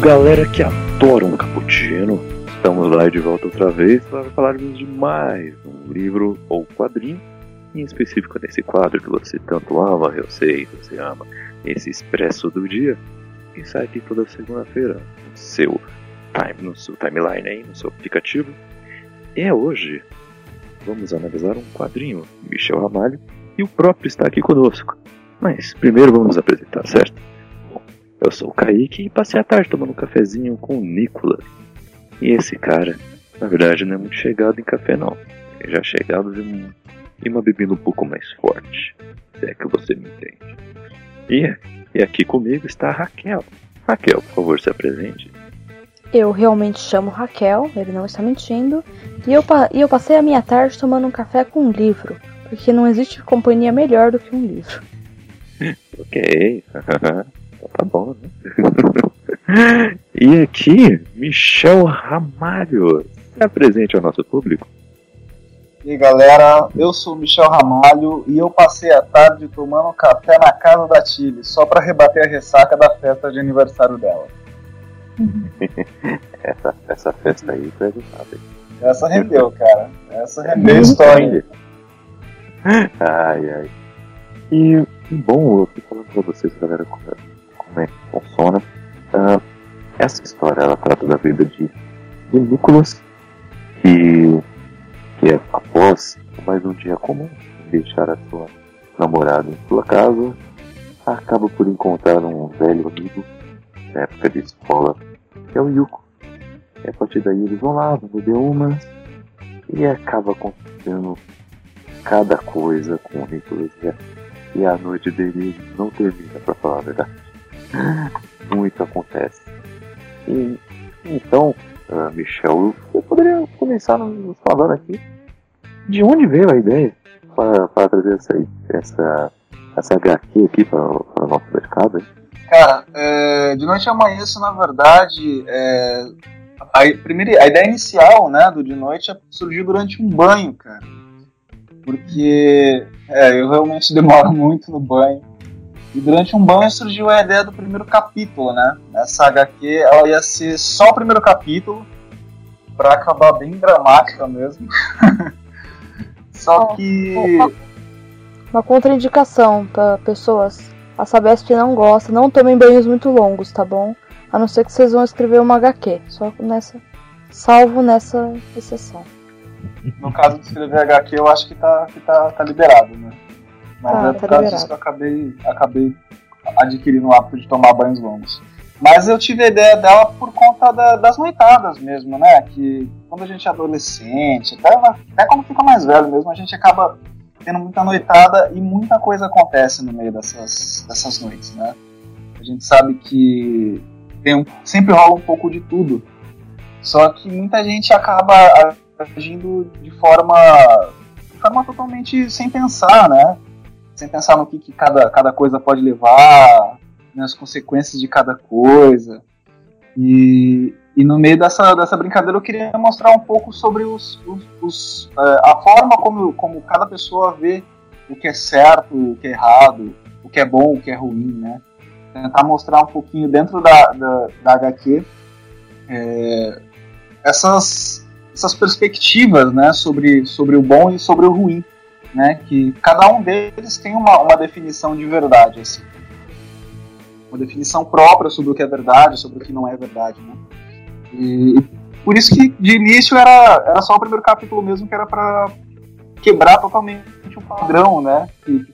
galera que adora um cappuccino. Estamos lá de volta outra vez para falarmos de mais um livro ou quadrinho, em específico nesse quadro que você tanto ama, eu sei, você ama, esse expresso do dia, que sai aqui toda segunda-feira no seu time, no seu timeline aí, no seu aplicativo. É hoje. Vamos analisar um quadrinho, Michel Ramalho, e o próprio está aqui conosco. Mas primeiro vamos apresentar, certo? Eu sou o Kaique e passei a tarde tomando um cafezinho com o Nicolas. E esse cara, na verdade, não é muito chegado em café, não. É já chegado em, um, em uma bebida um pouco mais forte. Se é que você me entende. E, e aqui comigo está a Raquel. Raquel, por favor, se apresente. Eu realmente chamo Raquel, ele não está mentindo. E eu, e eu passei a minha tarde tomando um café com um livro. Porque não existe companhia melhor do que um livro. ok. Tá bom, né? e aqui, Michel Ramalho. Se apresente ao nosso público. E aí, galera, eu sou o Michel Ramalho e eu passei a tarde tomando café na casa da Tilly, só para rebater a ressaca da festa de aniversário dela. essa, essa festa aí foi agitada. Essa rendeu, cara. Essa rendeu a história. ai, ai. E, bom, eu tô falando pra vocês, galera, como é que funciona. Uh, essa história ela trata da vida de, de Nicholas, que, que é após mais um dia comum, deixar a sua namorada em sua casa, acaba por encontrar um velho amigo na época de escola, que é o Yuko. E a partir daí eles vão lá, vão beber umas, e acaba acontecendo cada coisa com o Nicholas. E a noite dele não termina, pra falar a verdade. Muito acontece. E, então, uh, Michel, eu poderia começar nos falando aqui de onde veio a ideia para trazer essa, essa, essa HQ aqui para o nosso mercado. Hein? Cara, é, de noite amanheço, na verdade, é, a, primeira, a ideia inicial né, do De Noite surgiu durante um banho, cara. Porque é, eu realmente demoro muito no banho. E durante um banho surgiu a ideia do primeiro capítulo, né? Essa HQ ela ia ser só o primeiro capítulo, para acabar bem dramática mesmo. só que. Uma, uma contraindicação para pessoas. A Sabesp não gosta, não tomem banhos muito longos, tá bom? A não ser que vocês vão escrever uma HQ. Só nessa. Salvo nessa exceção. No caso de escrever HQ, eu acho que tá, que tá, tá liberado, né? Mas ah, é por tá causa disso que eu acabei, acabei adquirindo o hábito de tomar banhos longos. Mas eu tive a ideia dela por conta da, das noitadas mesmo, né? Que quando a gente é adolescente, até, até quando fica mais velho mesmo, a gente acaba tendo muita noitada e muita coisa acontece no meio dessas, dessas noites, né? A gente sabe que tem, sempre rola um pouco de tudo. Só que muita gente acaba agindo de forma, de forma totalmente sem pensar, né? Sem pensar no que, que cada, cada coisa pode levar, nas consequências de cada coisa. E, e no meio dessa, dessa brincadeira eu queria mostrar um pouco sobre os, os, os uh, a forma como, como cada pessoa vê o que é certo, o que é errado, o que é bom, o que é ruim, né? Tentar mostrar um pouquinho dentro da, da, da HQ é, essas, essas perspectivas né, sobre, sobre o bom e sobre o ruim né? Que cada um deles tem uma, uma definição de verdade, assim. Uma definição própria sobre o que é verdade, sobre o que não é verdade, né? E, por isso que de início era, era só o primeiro capítulo mesmo que era para quebrar totalmente o padrão, né? Que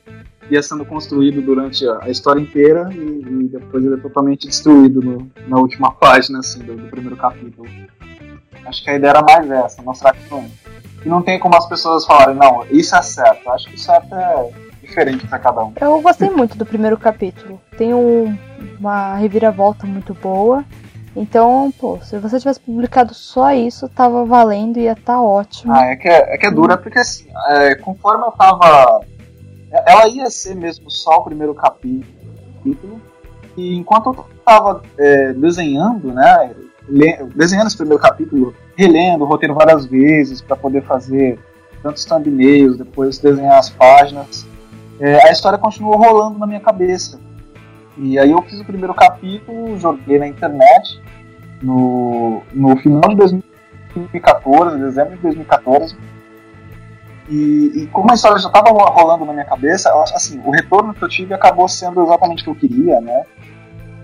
ia sendo construído durante a, a história inteira e, e, depois ele é totalmente destruído no, na última página assim, do, do, primeiro capítulo. Acho que a ideia era mais essa, mostrar que não, e não tem como as pessoas falarem, não, isso é certo. Acho que o certo é diferente para cada um. Eu gostei muito do primeiro capítulo. Tem um, uma reviravolta muito boa. Então, pô, se você tivesse publicado só isso, tava valendo e ia estar tá ótimo. Ah, é que é, é, que é dura, porque assim, é, conforme eu tava. Ela ia ser mesmo só o primeiro capítulo. E enquanto eu tava é, desenhando, né? Desenhando esse primeiro capítulo, relendo o roteiro várias vezes para poder fazer tantos thumbnails, depois desenhar as páginas. É, a história continuou rolando na minha cabeça. E aí eu fiz o primeiro capítulo, joguei na internet no, no final de 2014, dezembro de 2014. E, e como a história já estava rolando na minha cabeça, assim, o retorno que eu tive acabou sendo exatamente o que eu queria, né?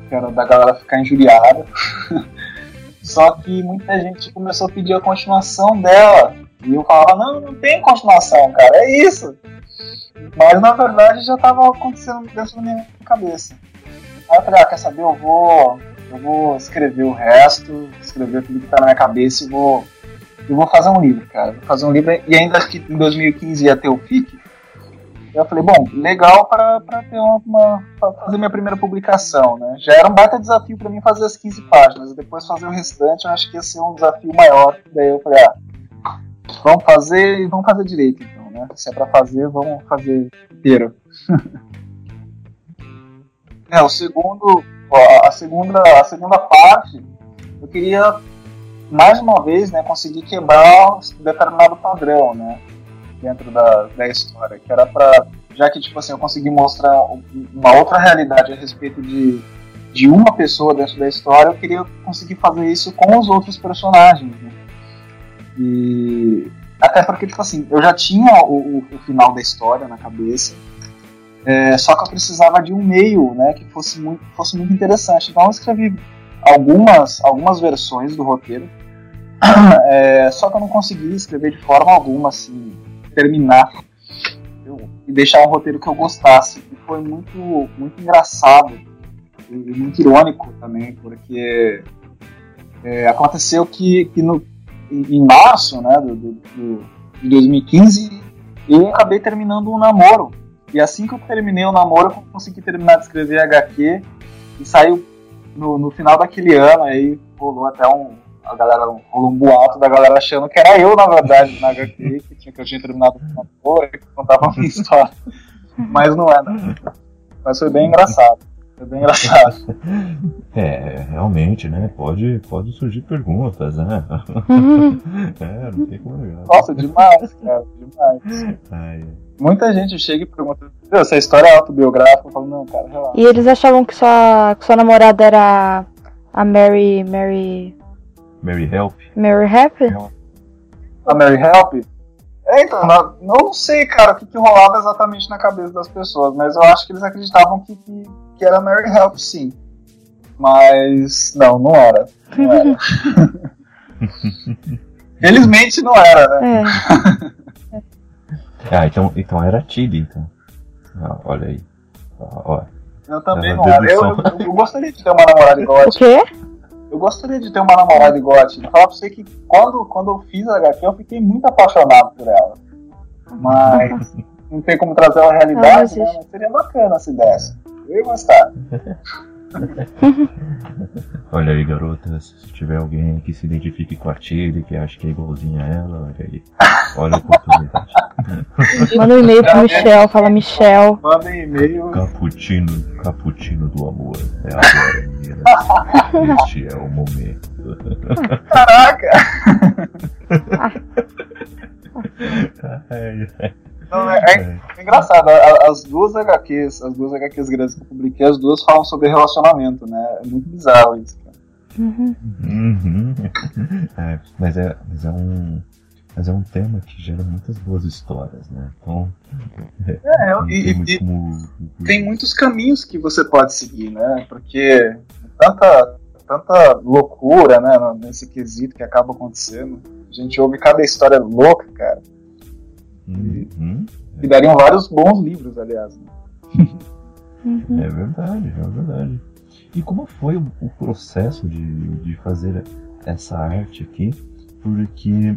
Que era da galera ficar injuriada. Só que muita gente começou a pedir a continuação dela. E eu falava, não, não tem continuação, cara, é isso. Mas na verdade já estava acontecendo dentro da minha cabeça. Aí eu falei, ah, quer saber, eu vou. Eu vou escrever o resto, escrever tudo que tá na minha cabeça e vou. Eu vou fazer um livro, cara. Vou fazer um livro e ainda que em 2015 ia ter o FIC. Eu falei, bom, legal para ter uma, pra fazer minha primeira publicação, né? Já era um baita desafio para mim fazer as 15 páginas, e depois fazer o restante, eu acho que ia ser um desafio maior. Daí eu falei, ah, vamos fazer e vamos fazer direito, então, né? Se é para fazer, vamos fazer inteiro. é, o segundo, a segunda, a segunda parte, eu queria mais uma vez, né, conseguir quebrar um determinado padrão, né? Dentro da, da história, que era para já que tipo assim eu consegui mostrar uma outra realidade a respeito de, de uma pessoa dentro da história, eu queria conseguir fazer isso com os outros personagens. Né? E até porque tipo assim eu já tinha o, o, o final da história na cabeça, é, só que eu precisava de um meio, né, que fosse muito fosse muito interessante. Então eu escrevi algumas algumas versões do roteiro. É, só que eu não consegui escrever de forma alguma assim terminar e deixar um roteiro que eu gostasse. E foi muito, muito engraçado e, muito irônico também, porque é, aconteceu que, que no, em março né, do, do, de 2015 eu acabei terminando um namoro. E assim que eu terminei o namoro, eu consegui terminar de escrever HQ e saiu no, no final daquele ano, aí rolou até um, a galera um boato da galera achando que era eu, na verdade, na HQ, que, tinha, que eu tinha terminado com uma que contava a minha história. Mas não é, né? Mas foi bem engraçado. Foi bem engraçado. É, realmente, né? Pode, pode surgir perguntas, né? é, não tem como negar. Nossa, demais, cara, demais. Ai. Muita gente chega e pergunta, essa história é autobiográfica? Eu falo, não, cara, relaxa. E eles achavam que sua, que sua namorada era a Mary. Mary. Mary Help. Mary Help? A Mary Help? É, então, não, não sei, cara, o que, que rolava exatamente na cabeça das pessoas, mas eu acho que eles acreditavam que, que, que era Mary Help, sim. Mas, não, não era. Não era. Felizmente não era, né? É. ah, então, então era Tilly, então. Ah, olha aí. Ah, olha. Eu também não era. Eu, eu, eu, gostaria de ter uma namorada igual a O quê? Eu gostaria de ter uma namorada igual a Tina. Falar pra você que quando, quando eu fiz a HQ, eu fiquei muito apaixonado por ela. Mas não tem como trazer a realidade, ah, né? Mas seria bacana se desse. Eu ia gostar. olha aí, garotas, se tiver alguém que se identifique com a Tilly, que acha que é igualzinha a ela, olha aí. Olha a oportunidade. Manda um e-mail pro Michel, fala Michel. Manda um e-mail. Caputino, caputino do amor. É agora, menina. este é o momento. Caraca! Não, é, é, é, engraçado, as duas HQs, as duas HQs grandes que eu publiquei, as duas falam sobre relacionamento, né? É muito bizarro isso, cara. Uhum. Uhum. É, mas, é, mas é um. Mas é um tema que gera muitas boas histórias, né? Então. É, é e, tem, e, como... tem muitos caminhos que você pode seguir, né? Porque tanta, tanta loucura, né? Nesse quesito que acaba acontecendo. A gente ouve cada história louca, cara. Uhum. E, dariam vários bons livros, aliás. Né? Uhum. É verdade, é verdade. E como foi o, o processo de, de fazer essa arte aqui? Porque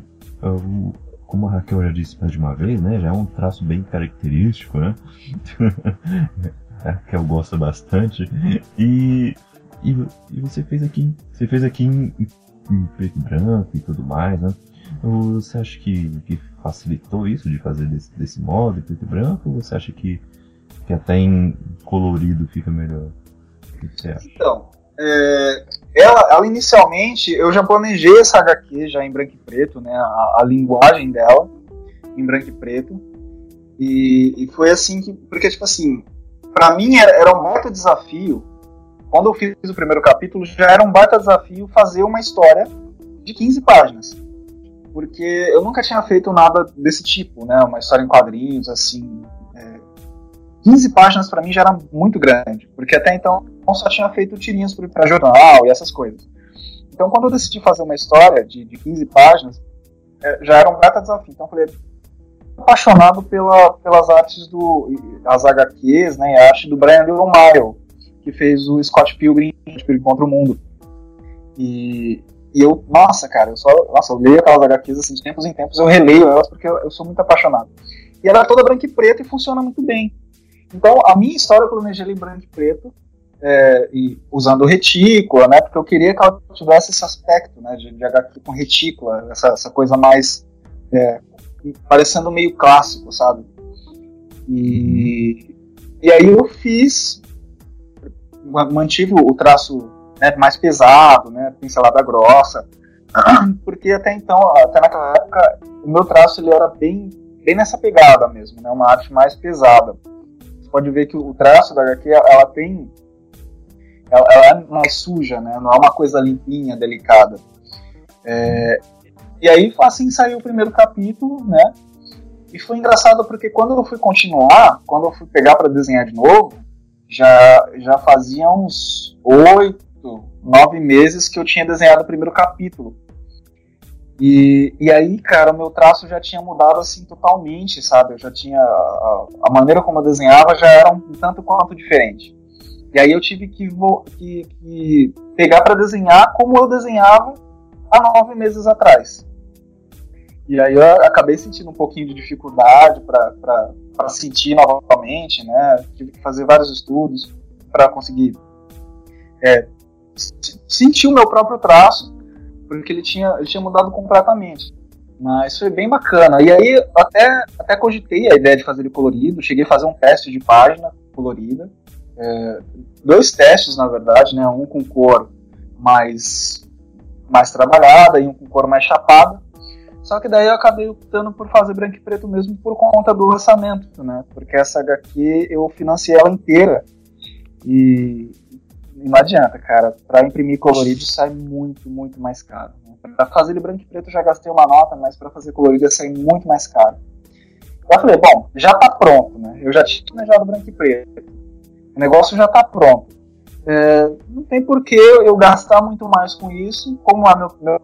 como a Raquel já disse mais de uma vez, né, já é um traço bem característico, né? a Raquel gosta bastante. E, e, e, você fez aqui, você fez aqui em, em, preto e branco e tudo mais, né? Você acha que, que facilitou isso de fazer desse, desse modo, preto e branco, ou você acha que, que até em colorido fica melhor? O que você acha? Então, é, ela, ela, inicialmente, eu já planejei essa HQ já em branco e preto, né, a, a linguagem dela em branco e preto, e, e, foi assim que, porque tipo assim, para mim era, era um muito desafio quando eu fiz o primeiro capítulo, já era um baita desafio fazer uma história de 15 páginas. Porque eu nunca tinha feito nada desse tipo, né? Uma história em quadrinhos, assim. É... 15 páginas para mim já era muito grande, porque até então eu só tinha feito tirinhas para jornal e essas coisas. Então, quando eu decidi fazer uma história de, de 15 páginas, é, já era um baita desafio. Então, eu falei, apaixonado pela, pelas artes do as HQs, né, a arte do Brian Lee O'Malley, que fez o Scott Pilgrim, Pilgrim contra o Mundo. E, e eu, nossa, cara, eu só, nossa, eu leio aquelas HQs assim, de tempos em tempos, eu releio elas porque eu, eu sou muito apaixonado. E ela é toda branca e preta e funciona muito bem. Então, a minha história eu planejei ela em branco e preto, é, e usando retícula, né, porque eu queria que ela tivesse esse aspecto, né, de, de HQ com retícula, essa, essa coisa mais é, parecendo meio clássico, sabe? E, e aí eu fiz mantive o traço né, mais pesado, né, pincelada grossa, porque até então, até naquela época, o meu traço ele era bem, bem nessa pegada mesmo, né, uma arte mais pesada. Você pode ver que o traço da HQ, ela tem, ela, ela é mais suja, né, não é uma coisa limpinha, delicada. É, e aí assim saiu o primeiro capítulo, né, e foi engraçado porque quando eu fui continuar, quando eu fui pegar para desenhar de novo, já, já fazia uns oito, nove meses que eu tinha desenhado o primeiro capítulo. E, e aí, cara, o meu traço já tinha mudado assim totalmente, sabe? Eu já tinha. A, a maneira como eu desenhava já era um tanto quanto diferente. E aí eu tive que, que, que pegar para desenhar como eu desenhava há nove meses atrás. E aí eu acabei sentindo um pouquinho de dificuldade para sentir novamente, né? Tive que fazer vários estudos para conseguir é, sentir o meu próprio traço, porque ele tinha, ele tinha mudado completamente. Mas foi bem bacana. E aí até, até cogitei a ideia de fazer ele colorido, cheguei a fazer um teste de página colorida. É, dois testes, na verdade, né? Um com cor mais, mais trabalhada e um com cor mais chapada. Só que daí eu acabei optando por fazer branco e preto mesmo por conta do orçamento, né? Porque essa HQ eu financiei ela inteira. E, e não adianta, cara. Pra imprimir colorido sai muito, muito mais caro. Né? Pra fazer ele branco e preto eu já gastei uma nota, mas para fazer colorido ia sair muito mais caro. Eu falei, bom, já tá pronto, né? Eu já tinha planejado branco e preto. O negócio já tá pronto. É, não tem por que eu gastar muito mais com isso. Como a meu, meu,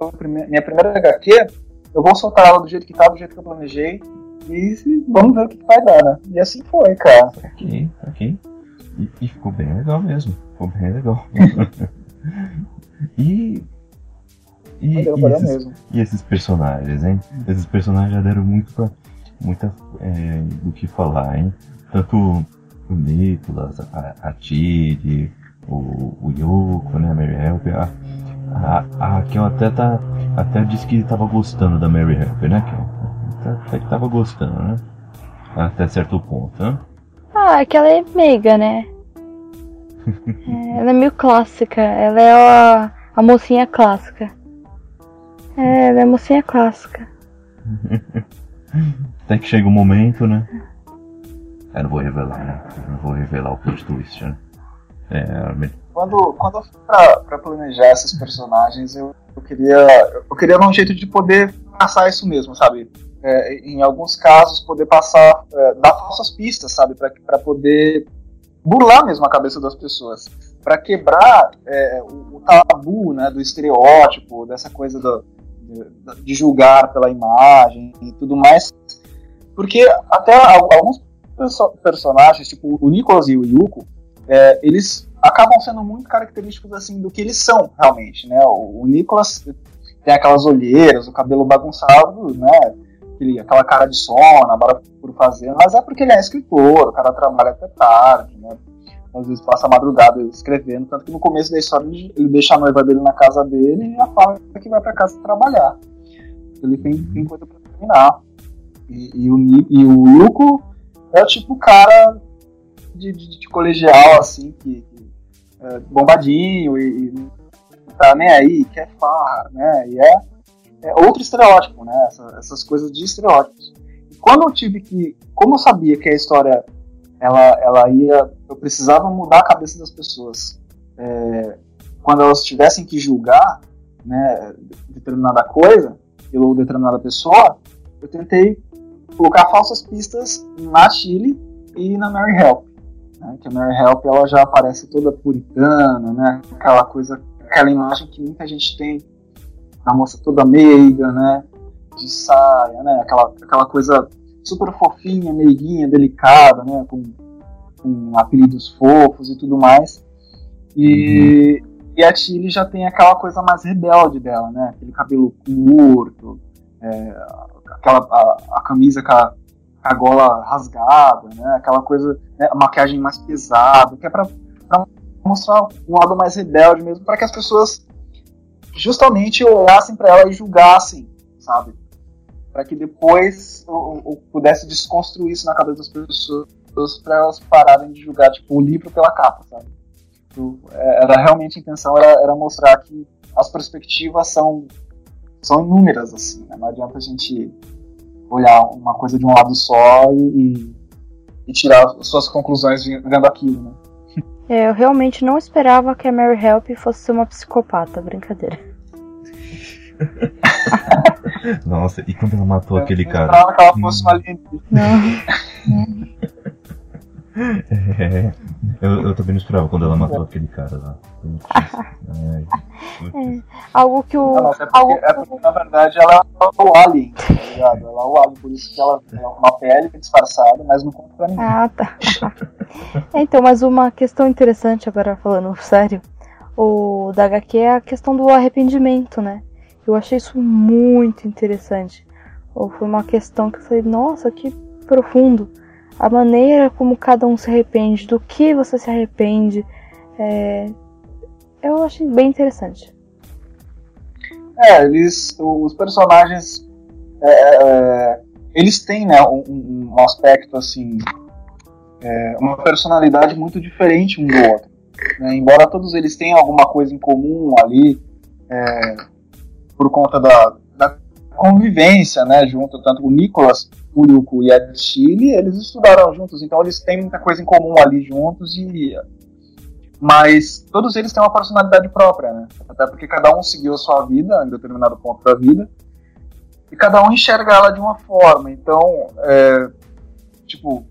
minha primeira HQ, eu vou soltar ela do jeito que tá, do jeito que eu planejei. E vamos ver o que, que vai dar, né? E assim foi, cara. Ok, ok. E, e ficou bem legal mesmo. Ficou bem legal. e. E, e, esses, e esses personagens, hein? Esses personagens já deram muito pra, muita é, do que falar, hein? Tanto o Nicolas, a, a o, o Yoko, né, a Mary Helper, a, a, a Raquel até tá. Até disse que tava gostando da Mary Harper, né, Raquel? Até que tava gostando, né? Até certo ponto, né? Ah, é que ela é meiga, né? é, ela é meio clássica. Ela é a, a mocinha clássica. É, ela é a mocinha clássica. Até que chega o um momento, né? Eu não vou revelar, né? Eu não vou revelar o plot twist, né? É, quando, quando eu fui pra, pra planejar esses personagens, eu, eu, queria eu queria dar um jeito de poder passar isso mesmo, sabe? É, em alguns casos, poder passar, é, dar falsas pistas, sabe? para poder burlar mesmo a cabeça das pessoas. para quebrar é, o, o, tabu né, do estereótipo, dessa coisa do, de, de julgar pela imagem e tudo mais. Porque até alguns personagens, tipo o Nicholas e o Yuko, é, eles acabam sendo muito característicos assim do que eles são realmente, né? O, o Nicolas tem aquelas olheiras, o cabelo bagunçado, né? Aquele, aquela cara de sono, bora por fazer, mas é porque ele é escritor, o cara trabalha até tarde, né? Às vezes passa a madrugada escrevendo, tanto que no começo da história ele, deixa a noiva dele na casa dele e já fala que vai para casa trabalhar. Ele tem, tem coisa para terminar. E, e, o, e o Yuko é o tipo cara de, de, de colegial, assim, que, é, bombadinho e, e não tá nem aí, quer farra, né? E é, é outro estereótipo, né? Essa, essas coisas de estereótipos. E quando eu tive que, como eu sabia que a história ela, ela ia, eu precisava mudar a cabeça das pessoas é, quando elas tivessem que julgar né, determinada coisa ou determinada pessoa, eu tentei colocar falsas pistas na Chile e na Mary Help. Né, que a Mary Help ela já aparece toda puritana, né, aquela coisa, aquela imagem que muita gente tem da moça toda meiga, né, de saia, né, aquela, aquela coisa super fofinha, meiguinha, delicada, né, com, com apelidos fofos e tudo mais. E, uhum. e a Tilly já tem aquela coisa mais rebelde dela, né, aquele cabelo curto, é, aquela a, a, camisa com a, a gola rasgada, né, aquela coisa, né, a maquiagem mais pesada, que é para mostrar um lado mais rebelde mesmo, para que as pessoas justamente olhassem para ela e julgassem, sabe? Para que depois eu, eu, pudesse desconstruir isso na cabeça das pessoas, para elas pararem de julgar tipo, o livro pela capa, sabe? Então, era realmente a intenção era, era mostrar que as perspectivas são são inúmeras assim, né? não adianta a gente olhar uma coisa de um lado só e, e tirar suas conclusões vendo aquilo, né? É, eu realmente não esperava que a Mary Help fosse uma psicopata, brincadeira. Nossa, e quando ela matou eu aquele cara? Eu esperava que ela fosse uma alienígena. Não. É, eu, eu também não esperava quando ela matou aquele cara lá. É, algo que o. Não, é, porque, algo... é porque, na verdade, ela é o Alien, tá ligado? Ela é o Alien, por isso que ela é uma pele disfarçada, mas não conta pra ninguém. Ah, tá. então, mas uma questão interessante, agora falando sério, o da HQ é a questão do arrependimento, né? Eu achei isso muito interessante. Ou foi uma questão que eu falei, nossa, que profundo a maneira como cada um se arrepende, do que você se arrepende. É, eu achei bem interessante. É, eles, os personagens, é, é, é eles têm né, um, um aspecto assim, é, uma personalidade muito diferente um do outro. Né? Embora todos eles tenham alguma coisa em comum ali, é, por conta da, da convivência, né, junto tanto o Nicolas Uruku e a Chile, eles estudaram juntos, então eles têm muita coisa em comum ali juntos e mas todos eles têm uma personalidade própria, né? Até porque cada um seguiu a sua vida em determinado ponto da vida e cada um enxerga ela de uma forma. Então, é, tipo,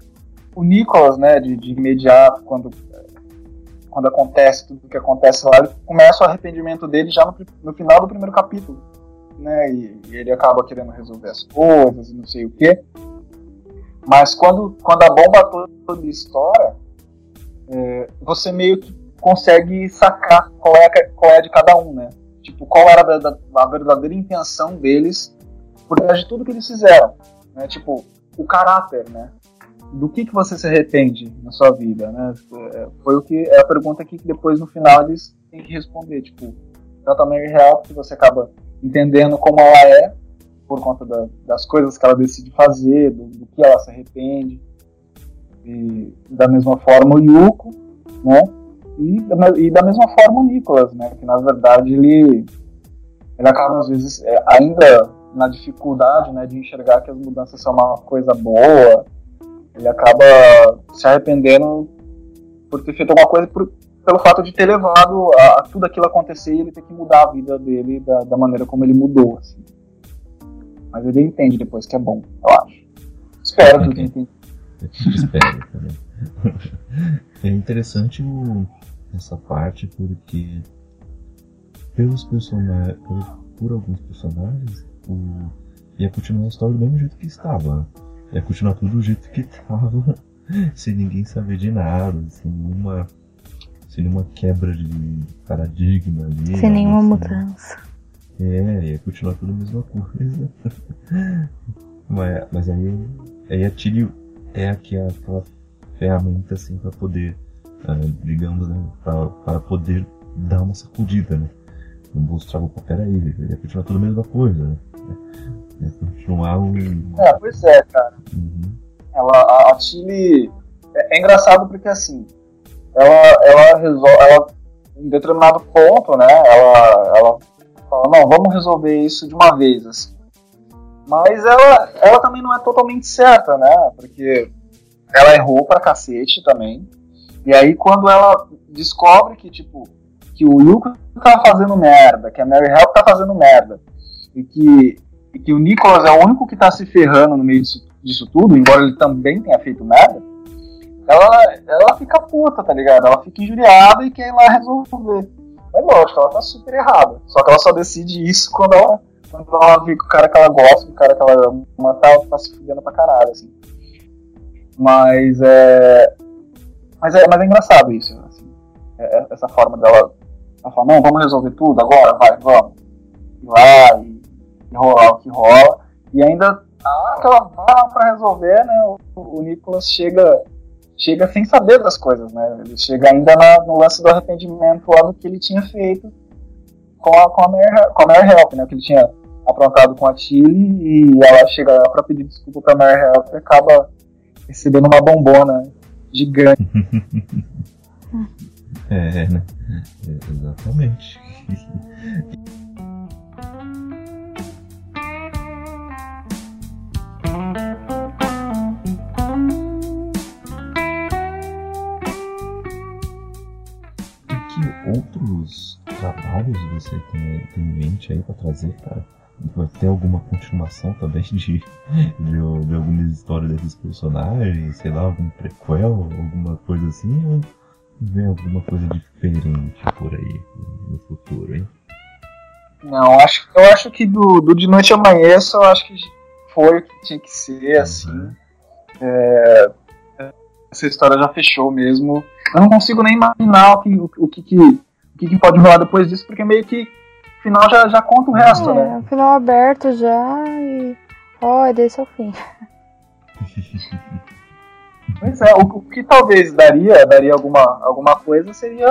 o Nicholas, né, de, de imediato, quando quando acontece tudo o que acontece lá, ele começa o arrependimento dele já no, no final do primeiro capítulo né? E, e, ele acaba querendo resolver as coisas e não sei o quê. Mas quando, quando a bomba toda estoura, é, você meio que consegue sacar qual é, a, qual é a de cada um, né? Tipo, qual era a, a verdadeira intenção deles por trás de tudo que eles fizeram. Né? Tipo, o caráter, né? Do que, que você se arrepende na sua vida, né? É, foi o que é a pergunta que depois no final eles têm que responder, tipo, tanto a Mary Help que você acaba entendendo como ela é, por conta da, das coisas que ela decide fazer, do, do, que ela se arrepende. E da mesma forma o Yuko, né? E, e da mesma forma o Nicholas, né? Que na verdade ele, ele acaba às vezes é, ainda na dificuldade né, de enxergar que as mudanças são uma coisa boa, ele acaba se arrependendo por ter feito alguma coisa por, pelo fato de ter levado a, a, tudo aquilo acontecer e ele ter que mudar a vida dele da, da maneira como ele mudou. Assim. Mas ele entende depois que é bom, eu acho. Espero que ele entenda. Espero também. É interessante o, essa parte porque pelos personagens, por, por, alguns personagens, o, ia continuar a história do mesmo jeito que estava. Ia continuar tudo do jeito que estava, sem ninguém saber de nada, sem nenhuma sem nenhuma quebra de paradigma ali. Sem nenhuma assim. mudança. É, ia continuar tudo a mesma coisa. mas, mas aí, aí a Tilly é aqui aquela ferramenta assim para poder, uh, digamos, né, para poder dar uma sacudida, né? Não mostrar, opa, peraí, ia continuar tudo a mesma coisa, né? Ia continuar um. É, pois é, cara. Uhum. Ela, a Tilly. É, é engraçado porque assim, ela, ela resolve, ela, em determinado ponto, né, ela, ela fala, não, vamos resolver isso de uma vez, assim. Mas ela, ela também não é totalmente certa, né, porque ela errou pra cacete também, E aí quando ela descobre que, tipo, que o Yuko tá fazendo merda, que a Mary Help tá fazendo merda, e que, e que o Nicholas é o único que tá se ferrando no meio disso, disso tudo, embora ele também tenha feito merda, ela, ela fica puta, tá ligado? Ela fica injuriada e quer ir lá resolver. Mas lógico, ela tá super errada. Só que ela só decide isso quando ela, quando ela vê que o cara que ela gosta, o cara que ela ama, tá, tá se fudendo pra caralho, assim. Mas é. Mas é, mas é engraçado isso, assim. É, é essa forma dela. Ela fala, não, vamos resolver tudo agora, vai, vamos. E lá, e, e rolar o que rola. E ainda tá aquela barra pra resolver, né? O, o Nicolas chega chega sem saber das coisas, né? Ele chega ainda na, no lance do arrependimento lá do que ele tinha feito com a, com a, Mary, com a Mary Help, né? Que ele tinha aprontado com a Chile e ela chega lá pra pedir desculpa pra Mary Help e acaba recebendo uma bombona gigante. é, né? É, exatamente. outros trabalhos você tem, tem em mente aí para trazer, cara? Vai ter alguma continuação também de, de, de alguma história desses personagens, sei lá, algum prequel, alguma coisa assim, ou vem alguma coisa diferente por aí no futuro, hein? Não, acho, eu acho que do, do De Noite Amanheça, eu acho que foi o que tinha que ser, uhum. assim. É, essa história já fechou mesmo. Eu não consigo nem imaginar o que, o, o que, que, o que, que pode rolar depois disso, porque meio que o final já, já conta o resto, é, né? O final aberto já e. Ó, oh, desse é o fim. pois é, o, o, que talvez daria, daria alguma, alguma coisa seria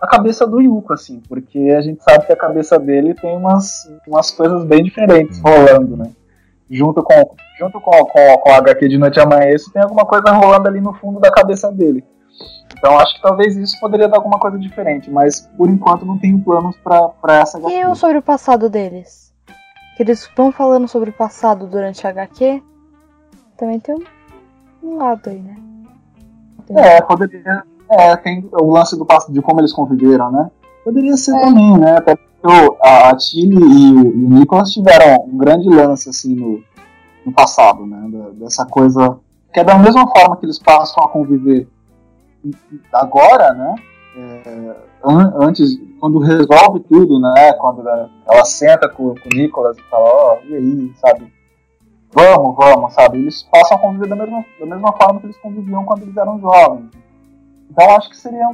a cabeça do Yuko, assim, porque a gente sabe que a cabeça dele tem umas, umas coisas bem diferentes rolando, né? Junto com, junto com, com, com a HQ de Noite Amanheça, tem alguma coisa rolando ali no fundo da cabeça dele. Então acho que talvez isso poderia dar alguma coisa diferente, mas por enquanto não tenho planos para essa HQ. E sobre o passado deles? Que eles estão falando sobre o passado durante a HQ? Também tem um, um lado aí, né? Tem é, poderia. É, tem o lance do passado, de como eles conviveram, né? Poderia ser é. também, né? Até porque a Tilly e o, e o Nicholas tiveram um grande lance assim no, no passado, né? dessa coisa. Que é da mesma forma que eles passam a conviver agora, né? É, antes, quando resolve tudo, né? Quando ela senta com, com o Nicolas e fala, ó, oh, e aí, sabe? Vamos, vamos, sabe? Eles passam a conviver da mesma, da mesma forma que eles conviviam quando eles eram jovens. Então acho que seria.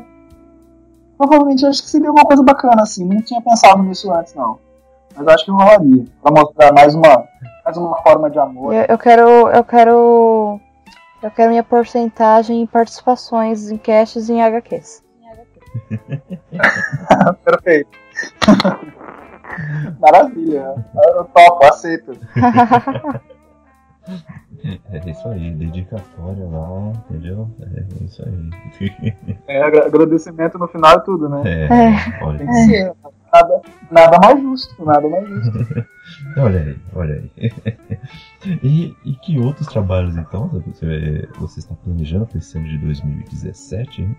Provavelmente acho que seria uma coisa bacana, assim. Não tinha pensado nisso antes, não. Mas acho que rolaria. Pra mostrar mais uma, mais uma forma de amor. Eu, eu quero. Eu quero eu quero minha porcentagem em participações em casts e em HQs. Perfeito. Maravilha. Eu topo, aceito. É isso aí, dedicatória lá, entendeu? É isso aí. É, agradecimento no final e tudo, né? É, é. olha. Ser. Nada, nada mais justo, nada mais justo. olha aí, olha aí. E, e que outros trabalhos, então, você, você está planejando para esse ano de 2017? Hein?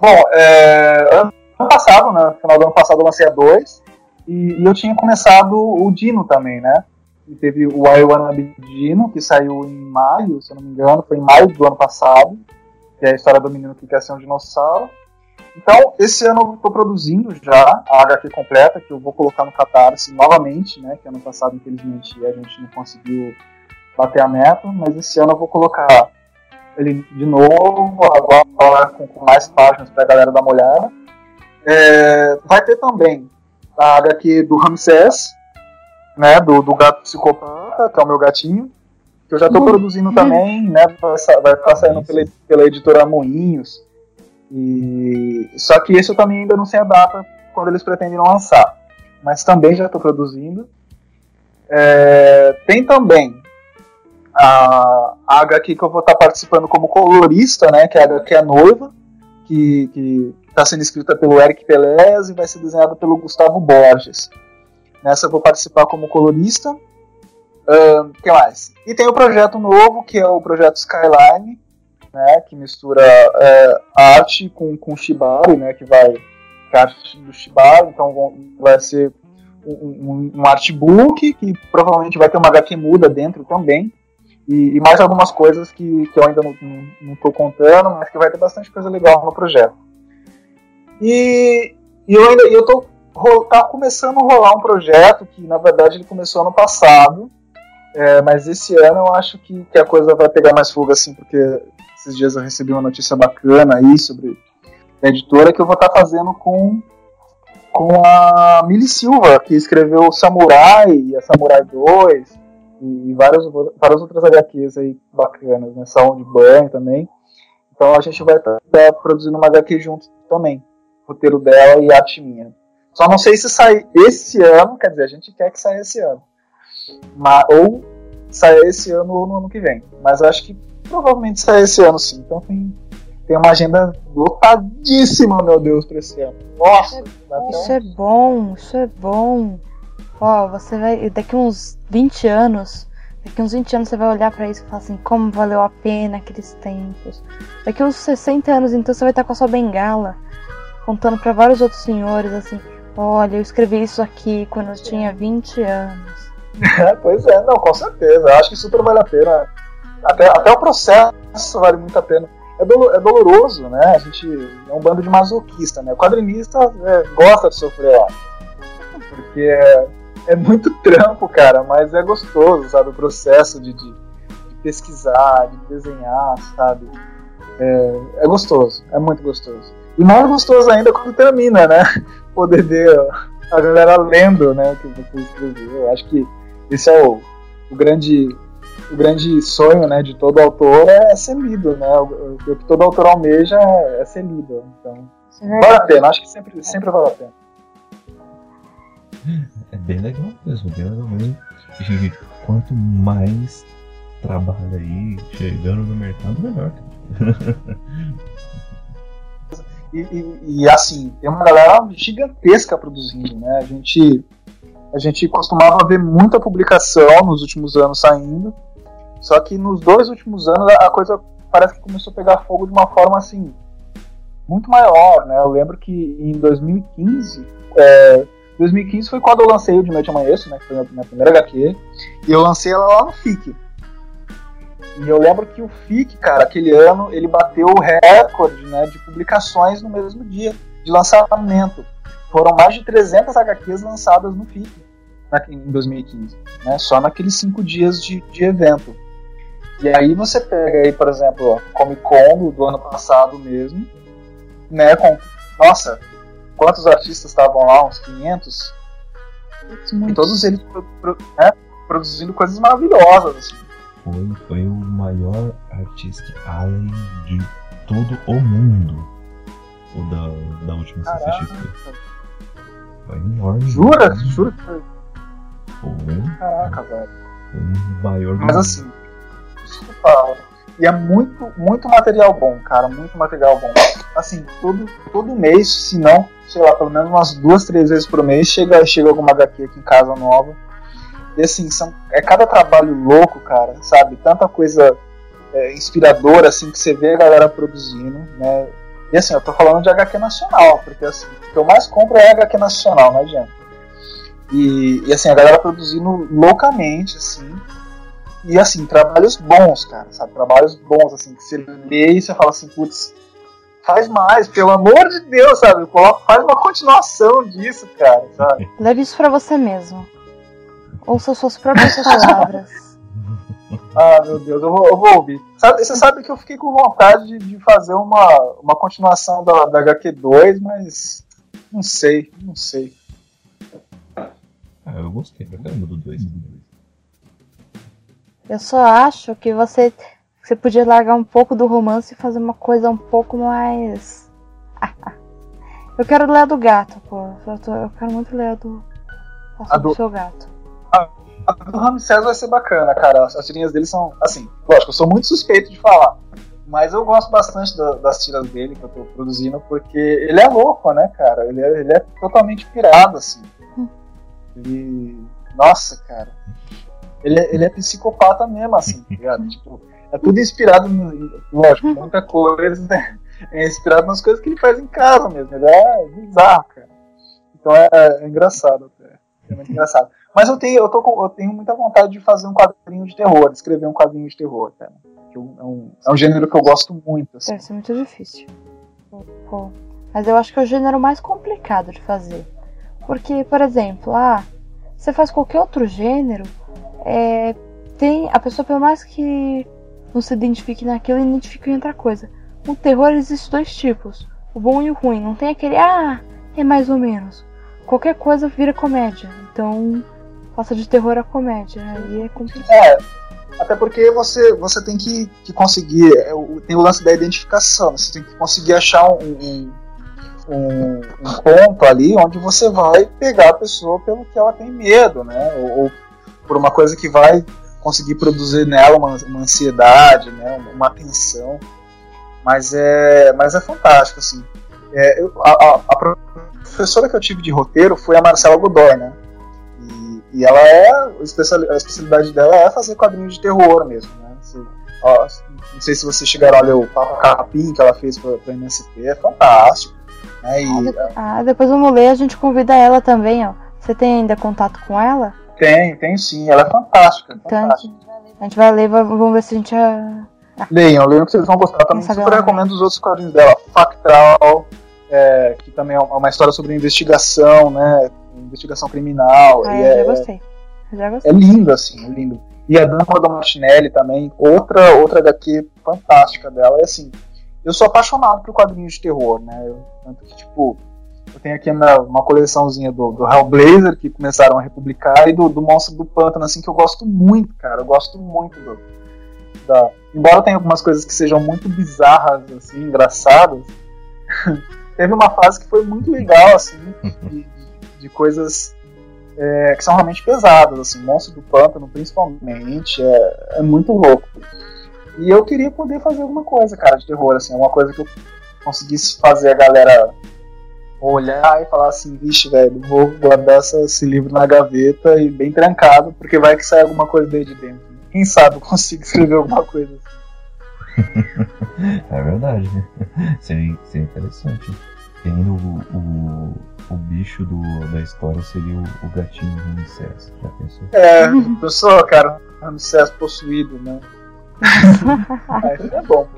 Bom, é, ano passado, né, no final do ano passado eu lancei a 2, e, e, eu tinha começado o Dino também, né? E teve o I Wanna Be Dino, que saiu em maio, se eu não me engano, foi em maio do ano passado, que é a história do menino que quer ser um dinossauro. Então, esse ano eu estou produzindo já a HQ completa, que eu vou colocar no Catarse novamente, né? Que ano passado, infelizmente, a gente não conseguiu bater a meta, mas esse ano eu vou colocar ele de novo, agora com, com mais páginas para a galera dar uma olhada. É, vai ter também a HQ do Ramsés, né? Do, do gato psicopata, que é o meu gatinho, que eu já estou uhum. produzindo também, né? Vai, ficar saindo pela, pela editora Moinhos. E só que esse eu também ainda não sei a data quando eles pretendem lançar, mas também já estou produzindo. É, tem também a, a HQ que eu vou estar tá participando como colorista, né, que é a HQ A Noiva, que está sendo escrita pelo Eric Pelez e vai ser desenhada pelo Gustavo Borges. Nessa eu vou participar como colorista. O uh, que mais? E tem o projeto novo, que é o projeto Skyline, né, que mistura é, arte com, com shibari, né, que vai que é arte do shibari, então vai ser um, um, um artbook que provavelmente vai ter uma HQ muda dentro também e, e mais algumas coisas que, que eu ainda não estou contando, mas que vai ter bastante coisa legal no projeto. E, e eu ainda eu tô tá começando a rolar um projeto que na verdade ele começou ano passado, é, mas esse ano eu acho que, que a coisa vai pegar mais fogo assim, porque esses dias eu recebi uma notícia bacana aí sobre a editora que eu vou estar tá fazendo com com a Milly Silva, que escreveu Samurai, e a Samurai 2, e várias, várias outras HQs aí bacanas, né? De banho também. Então a gente vai estar tá produzindo uma HQ junto também. Roteiro dela e arte minha. Só não sei se sai esse ano, quer dizer, a gente quer que saia esse ano. Mas, ou saia esse ano ou no ano que vem. Mas acho que provavelmente sai esse ano sim. Então tem, tem uma agenda lotadíssima, meu Deus, pra esse ano. Nossa! Isso é bom, isso é bom. Ó, você vai. Daqui uns 20 anos. Daqui uns 20 anos você vai olhar para isso e falar assim, como valeu a pena aqueles tempos. Daqui uns 60 anos, então, você vai estar com a sua bengala, contando para vários outros senhores, assim, olha, eu escrevi isso aqui quando eu tinha 20 anos. pois é, não, com certeza. Eu acho que super vale a pena. Até, até o processo vale muito a pena é, dolo, é doloroso, né? A gente é um bando de masoquista, né? O quadrinista é, gosta de sofrer, ó. Porque é, é, muito trampo, cara, mas é gostoso, sabe? O processo de, de, de pesquisar, de desenhar, sabe? É, é, gostoso, é muito gostoso. E mais gostoso ainda quando termina, né? Poder ver a galera lendo, né? O que você escreveu. Eu acho que esse é o, o grande o grande sonho né, de todo autor é ser lido, né? O, o que todo autor almeja é, é ser lido. Então, é vale a pena, acho que sempre, sempre vale a pena. É bem legal mesmo, bem legal mesmo. E quanto mais trabalho aí chegando no mercado, melhor. e, e, assim, tem uma galera gigantesca produzindo, né? A gente, a gente costumava ver muita publicação nos últimos anos saindo. Só que nos dois últimos anos a coisa parece que começou a pegar fogo de uma forma assim muito maior, né? Eu lembro que em 2015, é, 2015 foi quando eu lancei o De Noite Amanheço, né? Que foi a minha primeira HQ, e eu lancei ela lá no FIC. E eu lembro que o FIC, cara, aquele ano, ele bateu o recorde né, de publicações no mesmo dia de lançamento. Foram mais de 300 HQs lançadas no FIC em 2015, né, só naqueles cinco dias de, de evento. E aí você pega aí, por exemplo, Comic Con do ano passado mesmo, né, com, nossa, quantos artistas estavam lá? Uns 500? E todos eles né, produzindo coisas maravilhosas, assim. Foi, foi o maior artista além de todo o mundo, o da, da última CCXP. Foi enorme. Jura? Né? Jura que foi? Foi. Caraca, velho. Foi o maior Mas assim, Desculpa. E é muito, muito material bom, cara. Muito material bom. Assim, todo, todo mês, se não, sei lá, pelo menos umas duas, três vezes por mês, chega, chega alguma HQ aqui em casa nova. E assim, são, é cada trabalho louco, cara, sabe? Tanta coisa é, inspiradora, assim, que você vê a galera produzindo, né? E assim, eu tô falando de HQ nacional, porque assim, o que eu mais compro é HQ nacional, não adianta. E, e assim, a galera produzindo loucamente, assim, e assim, trabalhos bons, cara, sabe? Trabalhos bons, assim, que você lê e você fala assim, putz, faz mais, pelo amor de Deus, sabe? Faz uma continuação disso, cara, sabe? Leve isso pra você mesmo. Ouça suas próprias palavras. Ah, meu Deus, eu vou, eu vou ouvir. Sabe, você sabe que eu fiquei com vontade de, de fazer uma, uma continuação da, da HQ2, mas não sei, não sei. Ah, eu gostei pra caramba do 2. Eu só acho que você, você podia largar um pouco do romance e fazer uma coisa um pouco mais. eu quero ler a do gato, pô. Eu, tô, eu quero muito ler a do. A do seu gato. A, do Ramsés vai ser bacana, cara. As, as tirinhas dele são. Assim, lógico, eu sou muito suspeito de falar. Mas eu gosto bastante da, das tiras dele que eu tô produzindo, porque ele é louco, né, cara? Ele é, ele é totalmente pirado, assim. Ele. Nossa, cara ele é, ele é psicopata mesmo, assim, tá ligado? tipo, é tudo inspirado, em, lógico, muita coisa né? é inspirado nas coisas que ele faz em casa mesmo. Ele é bizarro, cara. Então é, é engraçado até. É muito engraçado. Mas eu tenho, eu, tô eu tenho muita vontade de fazer um quadrinho de terror, de escrever um quadrinho de terror, cara. Que é, um, é um gênero que eu gosto muito. Assim. Deve ser muito difícil. Pô. Mas eu acho que é o gênero mais complicado de fazer. Porque, por exemplo, ah, você faz qualquer outro gênero, é, tem a pessoa, pelo mais que não se identifique naquilo, identifica em outra coisa. O terror existe dois tipos: o bom e o ruim. Não tem aquele, ah, é mais ou menos. Qualquer coisa vira comédia. Então, passa de terror a comédia. Aí é complicado. É, até porque você, você tem que, que conseguir. É, tem o lance da identificação. Você tem que conseguir achar um, um, um, um ponto ali onde você vai pegar a pessoa pelo que ela tem medo, né? Ou, ou por uma coisa que vai conseguir produzir nela uma, uma ansiedade, né? uma tensão. Mas é, mas é fantástico, assim. É, eu, a, a, professora que eu tive de roteiro foi a Marcela Godoy, né? E, ela é. A especialidade dela é fazer quadrinhos de terror mesmo, né? ó, não sei se vocês chegaram a ler o Papa Capim que ela fez pra, pra MSP, é fantástico. Né? E, ah, depois vamos ler, a gente convida ela também, ó. Você tem ainda contato com ela? Tem, tem sim, ela é fantástica. Então, fantástica. A gente vai ler, vamos ver se a gente. Ah, leiam, leiam que vocês vão gostar. Também super recomendo os outros quadrinhos dela. Factral, é, que também é uma história sobre investigação, né? Investigação criminal. Ah, eu é, já gostei. já gostei. É lindo, assim, é lindo. E a Dama da Martinelli também, outra, outra HQ fantástica dela. É assim, eu sou apaixonado por quadrinhos de terror, né? Eu, tanto que, tipo, eu tenho aqui uma, uma coleçãozinha do, do Hellblazer, que começaram a republicar, e do, do Monstro do Pântano, assim, que eu gosto muito, cara. Eu gosto muito do, da... Embora tenha algumas coisas que sejam muito bizarras, assim, engraçadas, teve uma fase que foi muito legal, assim, de, de coisas é, que são realmente pesadas, assim, Monstro do Pântano, principalmente, é, é muito louco. E eu queria poder fazer alguma coisa, cara, de terror, assim, uma coisa que eu conseguisse fazer a galera olhar e falar assim, vixe, velho, vou guardar esse livro na gaveta e bem trancado, porque vai que sai alguma coisa daí de dentro. Quem sabe eu consigo escrever alguma coisa assim. é verdade. Seria, seria interessante. Tendo o, o, o bicho do, da história seria o, o gatinho Ramsés. Já pensou? É, pensou, cara, Ramsés possuído, né? Aí é bom.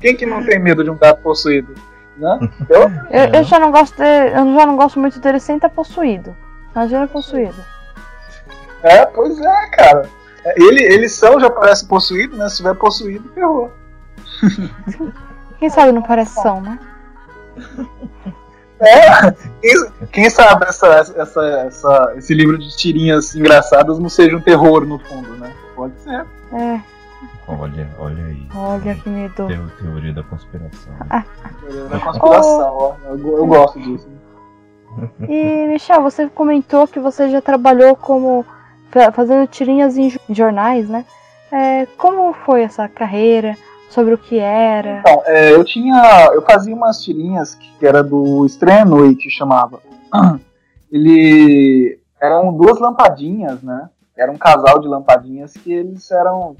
Quem que não tem medo de um gato possuído? Né? Eu, eu, eu, já não gosto de, eu já não gosto muito dele sem estar possuído. Imagina possuído. É, pois é, cara. Ele, eles são, já parece possuído, né? Se tiver possuído, ferrou. Quem sabe não parece são, né? É, quem, quem sabe essa, essa, essa, esse livro de tirinhas engraçadas não seja um terror no fundo, né? Pode ser. É. Olha, olha aí. Olha que medo. Teo, teoria da conspiração. teoria da conspiração, ó. Eu, eu gosto disso. E, Michel, você comentou que você já trabalhou como fazendo tirinhas em jornais, né? É, como foi essa carreira? Sobre o que era? Então, é, eu tinha. Eu fazia umas tirinhas que era do Estranha Noite, chamava. Ele. Eram duas lampadinhas, né? Era um casal de lampadinhas que eles eram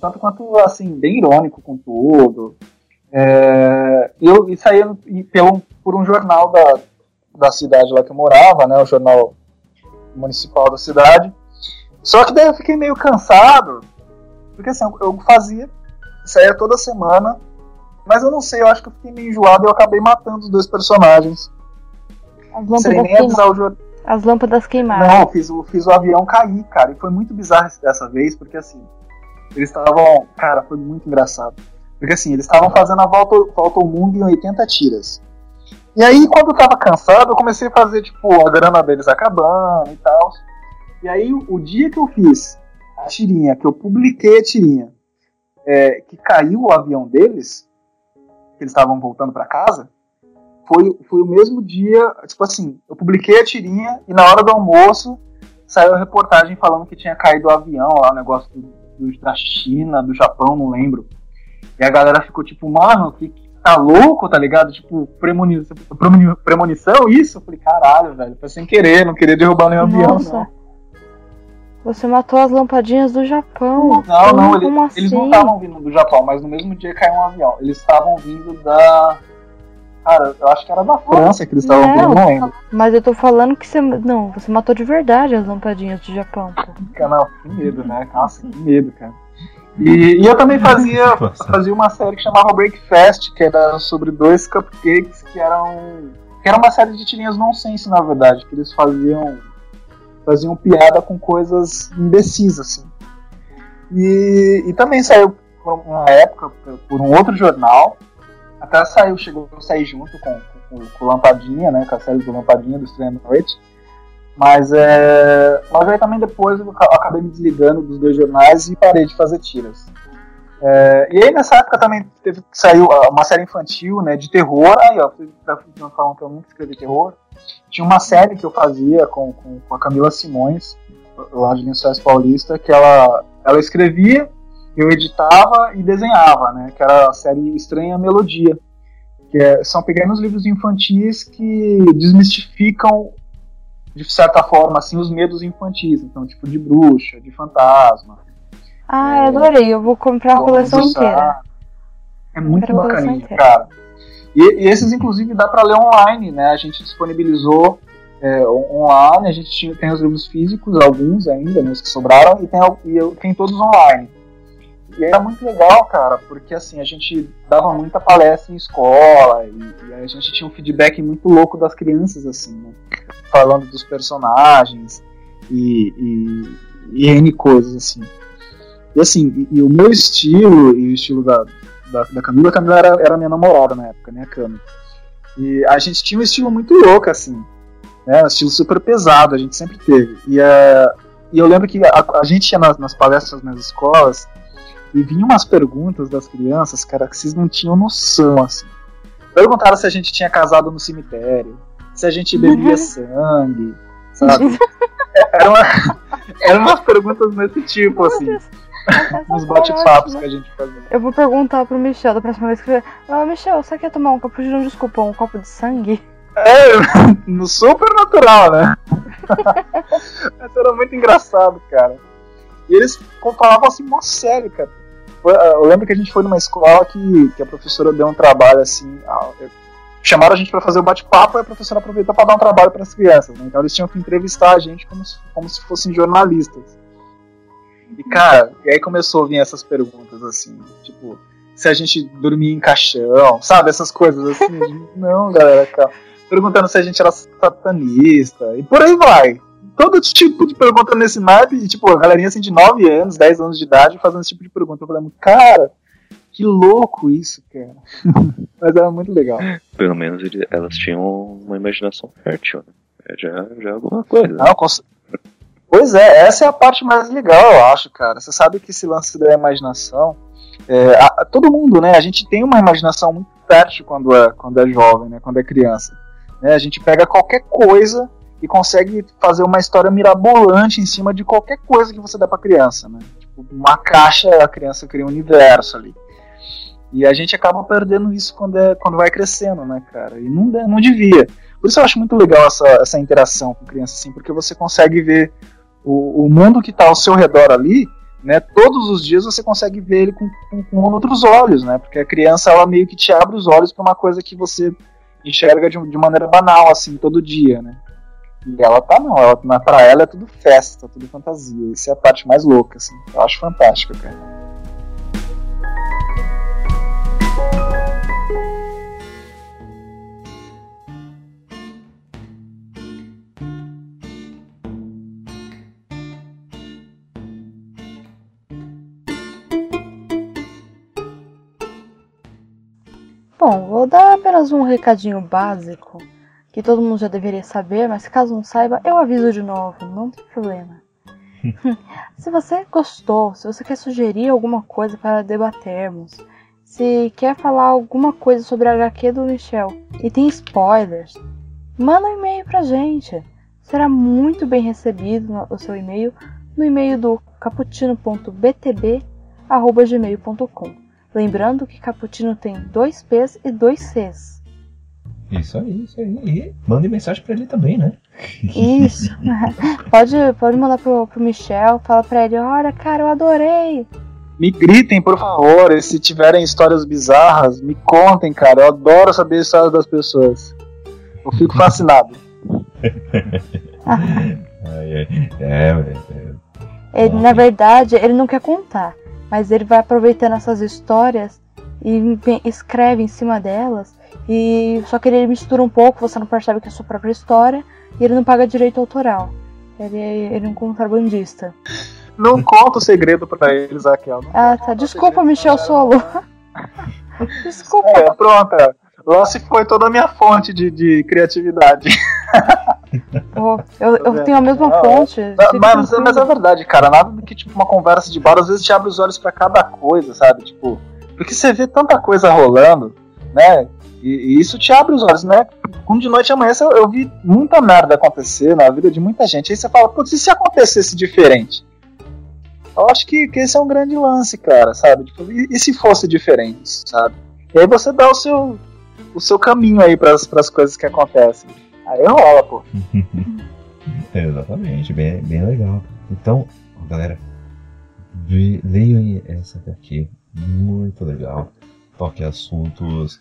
tanto quanto assim, bem irônico com tudo. É, e eu e saía pelo, por um jornal da, da cidade lá que eu morava, né, o jornal municipal da cidade. Só que daí eu fiquei meio cansado, porque assim, eu fazia, saía toda semana, mas eu não sei, eu acho que eu fiquei meio enjoado e eu acabei matando os dois personagens. As lâmpadas, queima... As lâmpadas queimaram. Não, eu fiz, eu fiz o avião cair, cara, e foi muito bizarro dessa vez, porque assim, eles estavam. Cara, foi muito engraçado. Porque assim, eles estavam fazendo a volta, volta ao mundo em 80 tiras. E aí, quando eu tava cansado, eu comecei a fazer, tipo, a grana deles acabando e tal. E aí, o dia que eu fiz a tirinha, que eu publiquei a tirinha, é, que caiu o avião deles, que eles estavam voltando para casa, foi, foi o mesmo dia, tipo assim, eu publiquei a tirinha e na hora do almoço saiu a reportagem falando que tinha caído o avião lá, o negócio do da China, do Japão, não lembro. E a galera ficou tipo, mano, que, tá louco, tá ligado? Tipo, premonição, premonição isso? Eu falei, caralho, velho, foi sem querer, não queria derrubar nenhum avião, não. Você matou as lampadinhas do Japão. Não, não, ele, assim? eles não estavam vindo do Japão, mas no mesmo dia caiu um avião. Eles estavam vindo da. Cara, eu acho que era da França que eles estavam vindo, não lembro. Mas eu tô falando que você. Não, você matou de verdade as lampadinhas do Japão, pô. Não, que medo, né? Nossa, que medo, cara. E, e, eu também fazia, fazia uma série que chamava Breakfast, que era sobre dois cupcakes que eram. que era uma série de tirinhas nonsense, na verdade, que eles faziam faziam piada com coisas imbecis, assim. E, e também saiu por uma época por um outro jornal, até saiu, chegou a sair junto com, com, com Lampadinha, né, com a série do Lampadinha, do Estranho Noite. Mas, é, mas aí também depois eu acabei me desligando dos dois jornais e parei de fazer tiras. É, e aí nessa época também teve, saiu uma série infantil, né, de terror. Aí ó, vocês falam que eu nunca escrevi terror. Tinha uma série que eu fazia com, com, com a Camila Simões, lá de Lençóis Paulista, que ela, ela escrevia, eu editava e desenhava, né? Que era a série Estranha Melodia. Que é, são pequenos livros infantis que desmistificam, de certa forma, assim, os medos infantis. Então, tipo, de bruxa, de fantasma. Ah, é, adorei. Eu vou comprar a coleção inteira. É muito bacaninha, cara. E, e, esses, inclusive, dá para ler online, né? A gente disponibilizou é, online, a gente tinha, tem os livros físicos, alguns ainda, né, os que sobraram, e tem, e tem todos online. E era muito legal, cara, porque assim, a gente dava muita palestra em escola, e, e a gente tinha um feedback muito louco das crianças, assim, né? Falando dos personagens e, e, e N coisas, assim. E assim, e, e o meu estilo e o estilo da, da, da Camila. A Camila era, era minha namorada na época, né, a Cami. E a gente tinha um estilo muito louco, assim. Né, um estilo super pesado, a gente sempre teve. E, uh, e eu lembro que a, a gente ia nas, nas, palestras nas escolas e vinham umas perguntas das crianças, cara, que vocês não tinham noção, assim. Perguntaram se a gente tinha casado no cemitério, se a gente bebia sangue, sabe? Eram era umas perguntas desse tipo, assim. Nos bate-papos que a gente fazia. Eu vou perguntar pro Michel da próxima vez que eu ah, Michel, você quer tomar um copo de desculpa, um copo de sangue? É, no super natural, né? Isso era muito engraçado, cara. E eles falavam assim, mó sério, cara. Eu lembro que a gente foi numa escola que, que a professora deu um trabalho assim. Chamaram a gente para fazer o bate-papo e a professora aproveitou para dar um trabalho para as crianças. Né? Então eles tinham que entrevistar a gente como se, como se fossem jornalistas. E, cara, e aí começou a vir essas perguntas, assim, tipo, se a gente dormia em caixão, sabe? Essas coisas assim. não, galera, cara. Perguntando se a gente era satanista, e por aí vai. Todo tipo de pergunta nesse naipe, e, tipo, a galerinha assim de 9 anos, 10 anos de idade fazendo esse tipo de pergunta. Eu falei, cara, que louco isso, cara. Mas era muito legal. Pelo menos elas tinham uma imaginação fértil, né? É já, já é alguma coisa. Não, com, Pois é, essa é a parte mais legal, eu acho, cara. Você sabe que esse lance da imaginação. É, a, todo mundo, né? A gente tem uma imaginação muito fértil quando é, quando é jovem, né? Quando é criança. Né, a gente pega qualquer coisa e consegue fazer uma história mirabolante em cima de qualquer coisa que você dá pra criança, né? Tipo, uma caixa, a criança cria um universo ali. E a gente acaba perdendo isso quando, é, quando vai crescendo, né, cara? E não, não devia. Por isso eu acho muito legal essa, essa interação com criança, assim, porque você consegue ver o, o mundo que está ao seu redor ali, né, todos os dias você consegue ver ele com, com, com, outros olhos, né? Porque a criança ela meio que te abre os olhos para uma coisa que você enxerga de, de maneira banal assim todo dia, né? E ela tá não, ela, ela é tudo festa, tudo fantasia. Isso é a parte mais louca, assim. Eu acho fantástico, cara. Bom, vou dar apenas um recadinho básico que todo mundo já deveria saber, mas caso não saiba, eu aviso de novo, não tem problema. se você gostou, se você quer sugerir alguma coisa para debatermos, se quer falar alguma coisa sobre a HQ do Michel e tem spoilers, manda um e-mail pra gente. Será muito bem recebido o seu e-mail no e-mail do caputino.btb.gmail.com. Lembrando que cappuccino tem dois P's e dois C's. Isso aí, isso aí. E mande mensagem pra ele também, né? Isso. pode, pode mandar pro, pro Michel, fala pra ele, olha, cara, eu adorei. Me gritem, por favor, e se tiverem histórias bizarras, me contem, cara. Eu adoro saber a história das pessoas. Eu fico fascinado. é, é, é, ele, na verdade, ele não quer contar, mas ele vai aproveitando essas histórias e escreve em cima delas. E só que ele mistura um pouco, você não percebe que é a sua própria história e ele não paga direito autoral. Ele, ele é um contrabandista. Não conta o segredo para eles, Raquel. Ah, tá. Desculpa, Michel Solo. Desculpa. É, pronto. Lá se foi toda a minha fonte de, de criatividade. Oh, eu, eu tenho a mesma fonte. Mas, mas, é verdade, cara. Nada do que tipo uma conversa de bar às vezes te abre os olhos para cada coisa, sabe? Tipo, porque você vê tanta coisa rolando, né? E, e, isso te abre os olhos, né? Com de noite amanhã eu, eu vi muita merda acontecer na vida de muita gente. Aí você fala, putz, e se acontecesse diferente? Eu acho que, que esse é um grande lance, cara, sabe? Tipo, e, e, se fosse diferente, sabe? E aí você dá o seu, o seu caminho aí para as coisas que acontecem. Aí rola, pô. exatamente, bem, bem legal. Então, galera, leiam essa aqui, muito legal. Toque assuntos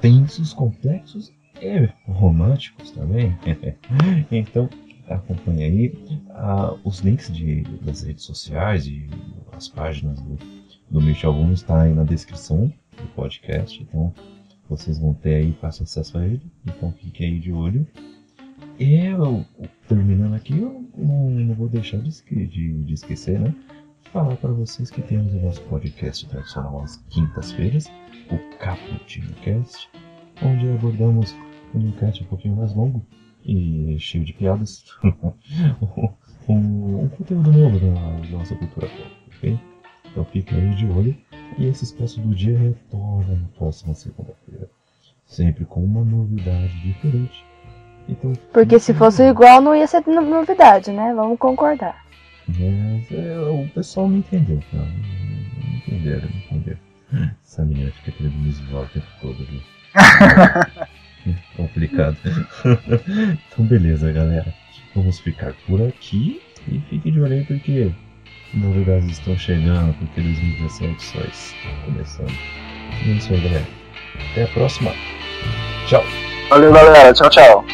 tensos, complexos e românticos também. então, acompanhe aí uh, os links de, das redes sociais e as páginas do, do Michel Gomes está aí na descrição do podcast. Então, vocês vão ter aí fácil acesso a ele. Então, fique aí de olho. Eu, terminando aqui, eu não, não vou deixar de, de, de esquecer, né? Falar para vocês que temos o nosso podcast tradicional às quintas-feiras o Cappuccino Cast, onde abordamos um cast um pouquinho mais longo e cheio de piadas. um, um, conteúdo novo da, nossa cultura pop, ok? Então fique aí de olho. E esse Expresso do Dia retorna na próxima segunda-feira. Sempre com uma novidade diferente. Então, Porque se fosse igual não ia ser novidade, né? Vamos concordar. Mas é, o pessoal não entendeu, tá? Não entenderam, não entenderam. Essa menina fica querendo me zoar o tempo todo ali. Complicado. então beleza, galera. Vamos ficar por aqui e fique de olho aí porque novidades estão chegando, porque 2017 só está começando. E é isso. Até a próxima. Tchau. Valeu, galera. Tchau, tchau.